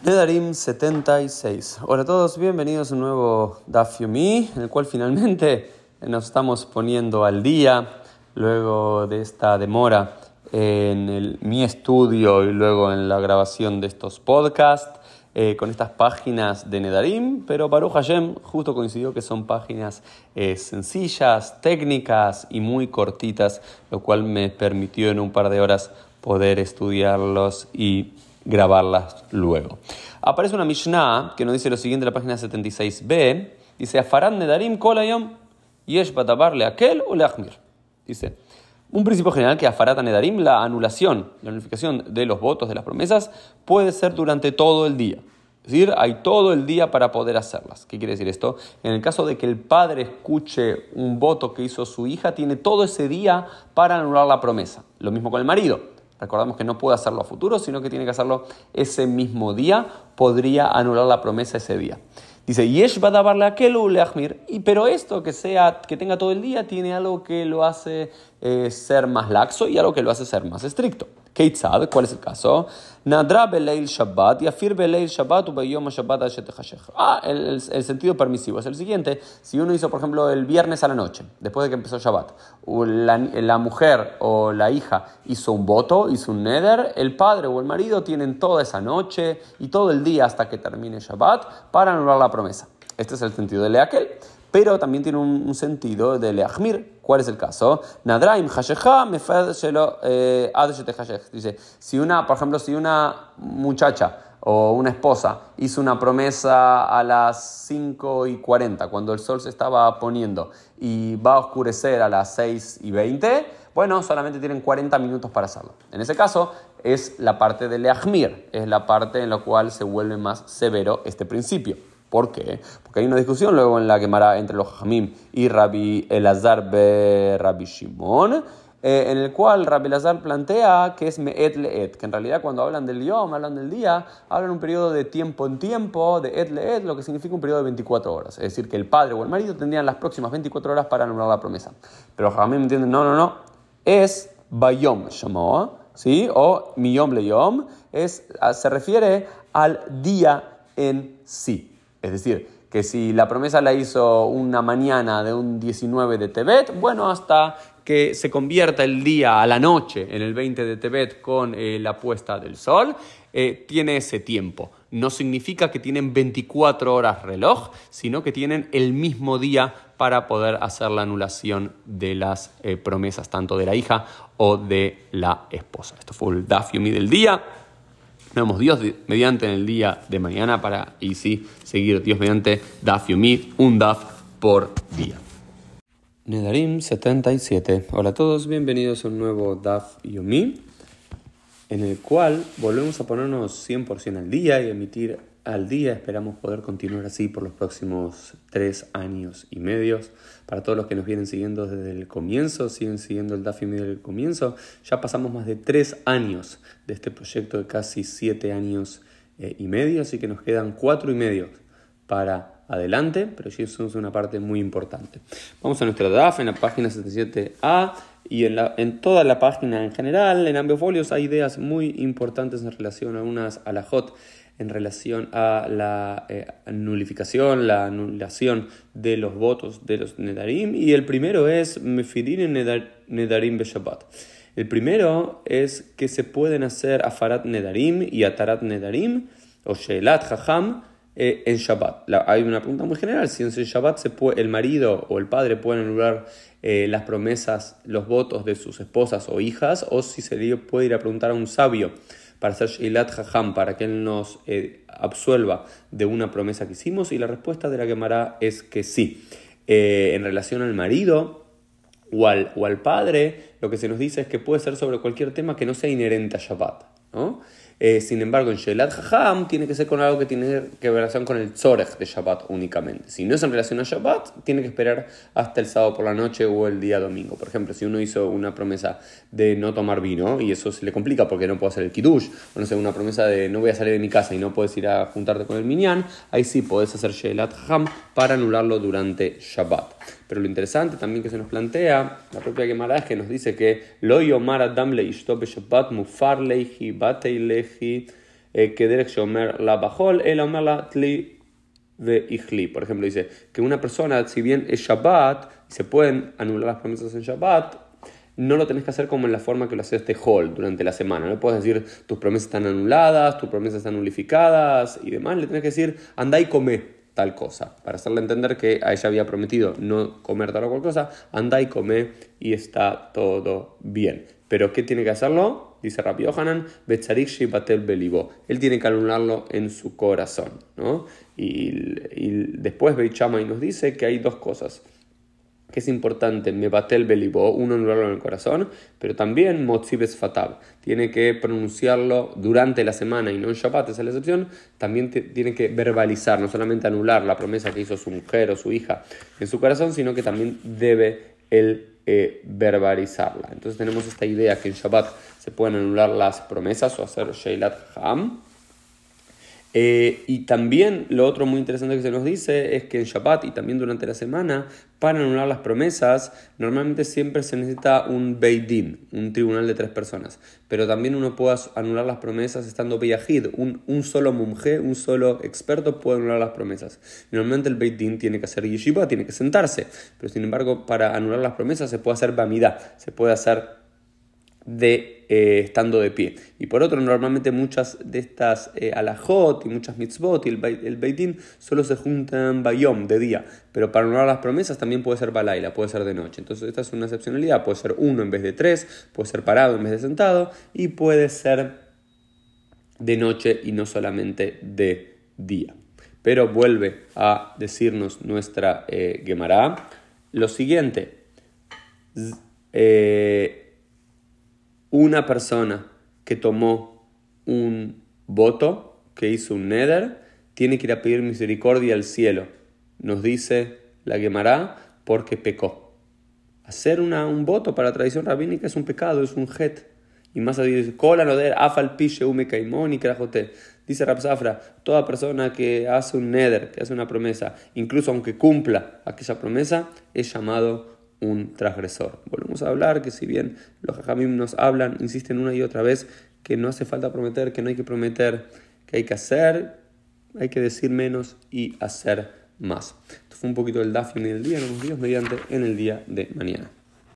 Nedarim 76. Hola a todos, bienvenidos a un nuevo Daf en el cual finalmente nos estamos poniendo al día luego de esta demora en mi estudio y luego en la grabación de estos podcasts eh, con estas páginas de Nedarim, pero Baruch Hashem justo coincidió que son páginas eh, sencillas, técnicas y muy cortitas, lo cual me permitió en un par de horas poder estudiarlos y grabarlas luego. Aparece una Mishnah que nos dice lo siguiente en la página 76b, dice, Afaran nedarim kolayom yesh batabarle aquel o leachmir. Dice, un principio general que afarata nedarim, la anulación, la unificación de los votos, de las promesas, puede ser durante todo el día. Es decir, hay todo el día para poder hacerlas. ¿Qué quiere decir esto? En el caso de que el padre escuche un voto que hizo su hija, tiene todo ese día para anular la promesa. Lo mismo con el marido. Recordamos que no puede hacerlo a futuro, sino que tiene que hacerlo ese mismo día. Podría anular la promesa ese día. Dice, Yesh leachmir. Y pero esto que sea, que tenga todo el día, tiene algo que lo hace eh, ser más laxo y algo que lo hace ser más estricto. Keitzad, ¿cuál es el caso? Nadra beleil Shabbat, yafir beleil Shabbat, ubeyom Shabbat Ah, el, el, sentido permisivo es el siguiente. Si uno hizo, por ejemplo, el viernes a la noche, después de que empezó Shabbat, la, la mujer o la hija hizo un voto, hizo un neder, el padre o el marido tienen toda esa noche y todo el día hasta que termine Shabbat para anular la promesa. Este es el sentido de Leakel pero también tiene un, sentido de leachmir. ¿Cuál es el caso? Nadraim hashecha eh, Dice, si una, por ejemplo, si una muchacha o una esposa hizo una promesa a las 5 y 40, cuando el sol se estaba poniendo, y va a oscurecer a las 6 y 20, bueno, solamente tienen 40 minutos para hacerlo. En ese caso, es la parte de leachmir, es la parte en la cual se vuelve más severo este principio. ¿Por qué? Porque hay una discusión luego en la Gemara entre los Jamim y Rabbi Elazar be Rabbi Shimon, eh, en el cual Rabbi Elazar plantea que es Me'et Le'et, que en realidad cuando hablan del Yom, hablan del día, hablan un periodo de tiempo en tiempo, de Et Le'et, lo que significa un periodo de 24 horas. Es decir, que el padre o el marido tendrían las próximas 24 horas para anular la promesa. Pero los Jamim entienden, no, no, no, es Bayom llamó, ¿sí? O Miyom Leyom, es, se refiere al día en sí. Es decir, que si la promesa la hizo una mañana de un 19 de Tebet, bueno, hasta que se convierta el día a la noche en el 20 de Tebet con eh, la puesta del sol, eh, tiene ese tiempo. No significa que tienen 24 horas reloj, sino que tienen el mismo día para poder hacer la anulación de las eh, promesas tanto de la hija o de la esposa. Esto fue el Daf del día. Nos vemos Dios mediante en el día de mañana para, y sí, seguir Dios mediante Daf Yomi, un Daf por día. Nedarim 77. Hola a todos, bienvenidos a un nuevo Daf Yomi, en el cual volvemos a ponernos 100% al día y emitir al día. Esperamos poder continuar así por los próximos tres años y medios. Para todos los que nos vienen siguiendo desde el comienzo, siguen siguiendo el DAFI desde el comienzo, ya pasamos más de tres años de este proyecto de casi siete años eh, y medio, así que nos quedan cuatro y medio para adelante, pero eso es una parte muy importante. Vamos a nuestra DAF en la página 77A y en, la, en toda la página en general, en ambos folios, hay ideas muy importantes en relación a unas a la HOT en relación a la eh, nulificación, la anulación de los votos de los Nedarim. Y el primero es Mefirin Nedarim Beshabbat. El primero es que se pueden hacer Afarat Nedarim y Atarat Nedarim o Shelat Jajam eh, en Shabbat. hay una pregunta muy general, si en Shabbat se puede, el marido o el padre pueden anular eh, las promesas, los votos de sus esposas o hijas, o si se puede ir a preguntar a un sabio para hacer Shilat para que Él nos eh, absuelva de una promesa que hicimos? Y la respuesta de la Gemara es que sí. Eh, en relación al marido o al, o al, padre, lo que se nos dice es que puede ser sobre cualquier tema que no sea inherente a Shabbat. ¿no? Eh, sin embargo, en Shelat Jajam tiene que ser con algo que tiene que ver con el Tzorech de Shabbat únicamente. Si no es en relación a Shabbat, tiene que esperar hasta el sábado por la noche o el día domingo. Por ejemplo, si uno hizo una promesa de no tomar vino y eso se le complica porque no puede hacer el Kiddush, o no sé, una promesa de no voy a salir de mi casa y no puedes ir a juntarte con el Minyan, ahí sí puedes hacer Shelat Jajam para anularlo durante Shabbat. Pero lo interesante también que se nos plantea, la propia Gemara es que nos dice que lo yomar adam le Shabbat mufar leihi batei lehi eh, que Derek Shomer la bajol, el Omer la tli. Por ejemplo, dice que una persona, si bien es Shabbat, se pueden anular las promesas en Shabbat, no lo tenés que hacer como en la forma que lo haces este hall durante la semana. No puedes decir tus promesas están anuladas, tus promesas están nulificadas y demás. Le tenés que decir anda y come tal cosa. Para hacerle entender que a ella había prometido no comer tal o cual cosa, anda y come y está todo bien. Pero ¿qué tiene que hacerlo? Dice Rabbi Yohanan, Batel Belibo. Él tiene que anularlo en su corazón. ¿no? Y, y después y nos dice que hay dos cosas que es importante, Mebatel Belibo, uno anularlo en el corazón, pero también Motzibes Fatab, tiene que pronunciarlo durante la semana y no en Shabbat, es la excepción, también tiene que verbalizar, no solamente anular la promesa que hizo su mujer o su hija en su corazón, sino que también debe él eh, verbalizarla. Entonces tenemos esta idea que en Shabbat se pueden anular las promesas o hacer Sheilat Ham. Eh, y también lo otro muy interesante que se nos dice es que en Shabbat y también durante la semana, para anular las promesas, normalmente siempre se necesita un Beidin, un tribunal de tres personas. Pero también uno puede anular las promesas estando Beyahid, un, un solo mumje, un solo experto puede anular las promesas. Normalmente el Beidin tiene que hacer yeshiva, tiene que sentarse. Pero sin embargo, para anular las promesas se puede hacer Bamida, se puede hacer de eh, estando de pie. Y por otro, normalmente muchas de estas eh, alajot y muchas mitzvot y el, el beitín solo se juntan bayom, de día. Pero para honrar las promesas también puede ser balaila, puede ser de noche. Entonces esta es una excepcionalidad. Puede ser uno en vez de tres, puede ser parado en vez de sentado y puede ser de noche y no solamente de día. Pero vuelve a decirnos nuestra eh, Gemara lo siguiente. Eh, una persona que tomó un voto, que hizo un neder, tiene que ir a pedir misericordia al cielo. Nos dice la Gemara porque pecó. Hacer un voto para la tradición rabínica es un pecado, es un het. Y más allá dice, cola no afal pishe ume caimón y Dice Rapsafra, toda persona que hace un neder, que hace una promesa, incluso aunque cumpla aquella promesa, es llamado un transgresor. Volvemos a hablar que si bien los jajamim nos hablan, insisten una y otra vez que no hace falta prometer, que no hay que prometer, que hay que hacer, hay que decir menos y hacer más. Esto fue un poquito el Dafne del día, nos vemos mediante en el día de mañana.